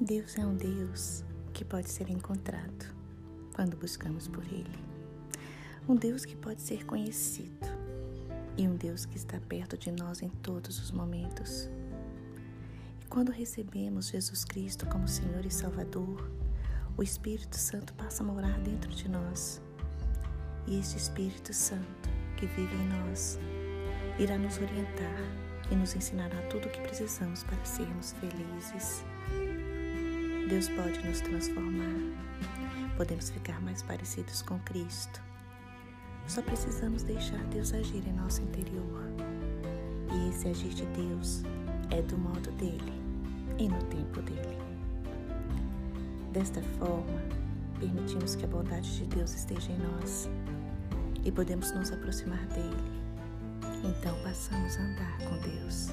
Deus é um Deus que pode ser encontrado quando buscamos por Ele. Um Deus que pode ser conhecido e um Deus que está perto de nós em todos os momentos. E quando recebemos Jesus Cristo como Senhor e Salvador, o Espírito Santo passa a morar dentro de nós. E este Espírito Santo que vive em nós irá nos orientar e nos ensinará tudo o que precisamos para sermos felizes. Deus pode nos transformar. Podemos ficar mais parecidos com Cristo. Só precisamos deixar Deus agir em nosso interior. E esse agir de Deus é do modo dele e no tempo dele. Desta forma, permitimos que a bondade de Deus esteja em nós e podemos nos aproximar dele. Então passamos a andar com Deus.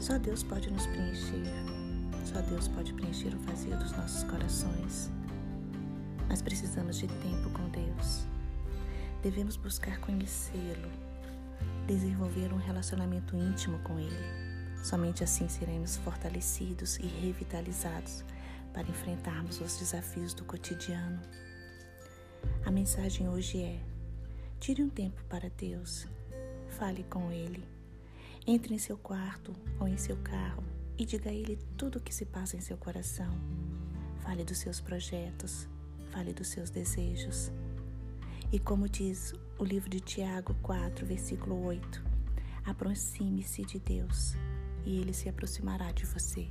Só Deus pode nos preencher só Deus pode preencher o vazio dos nossos corações. Mas precisamos de tempo com Deus. Devemos buscar conhecê-lo, desenvolver um relacionamento íntimo com Ele. Somente assim seremos fortalecidos e revitalizados para enfrentarmos os desafios do cotidiano. A mensagem hoje é: tire um tempo para Deus, fale com Ele. Entre em seu quarto ou em seu carro e diga a Ele tudo o que se passa em seu coração. Fale dos seus projetos, fale dos seus desejos. E como diz o livro de Tiago 4, versículo 8, aproxime-se de Deus e Ele se aproximará de você.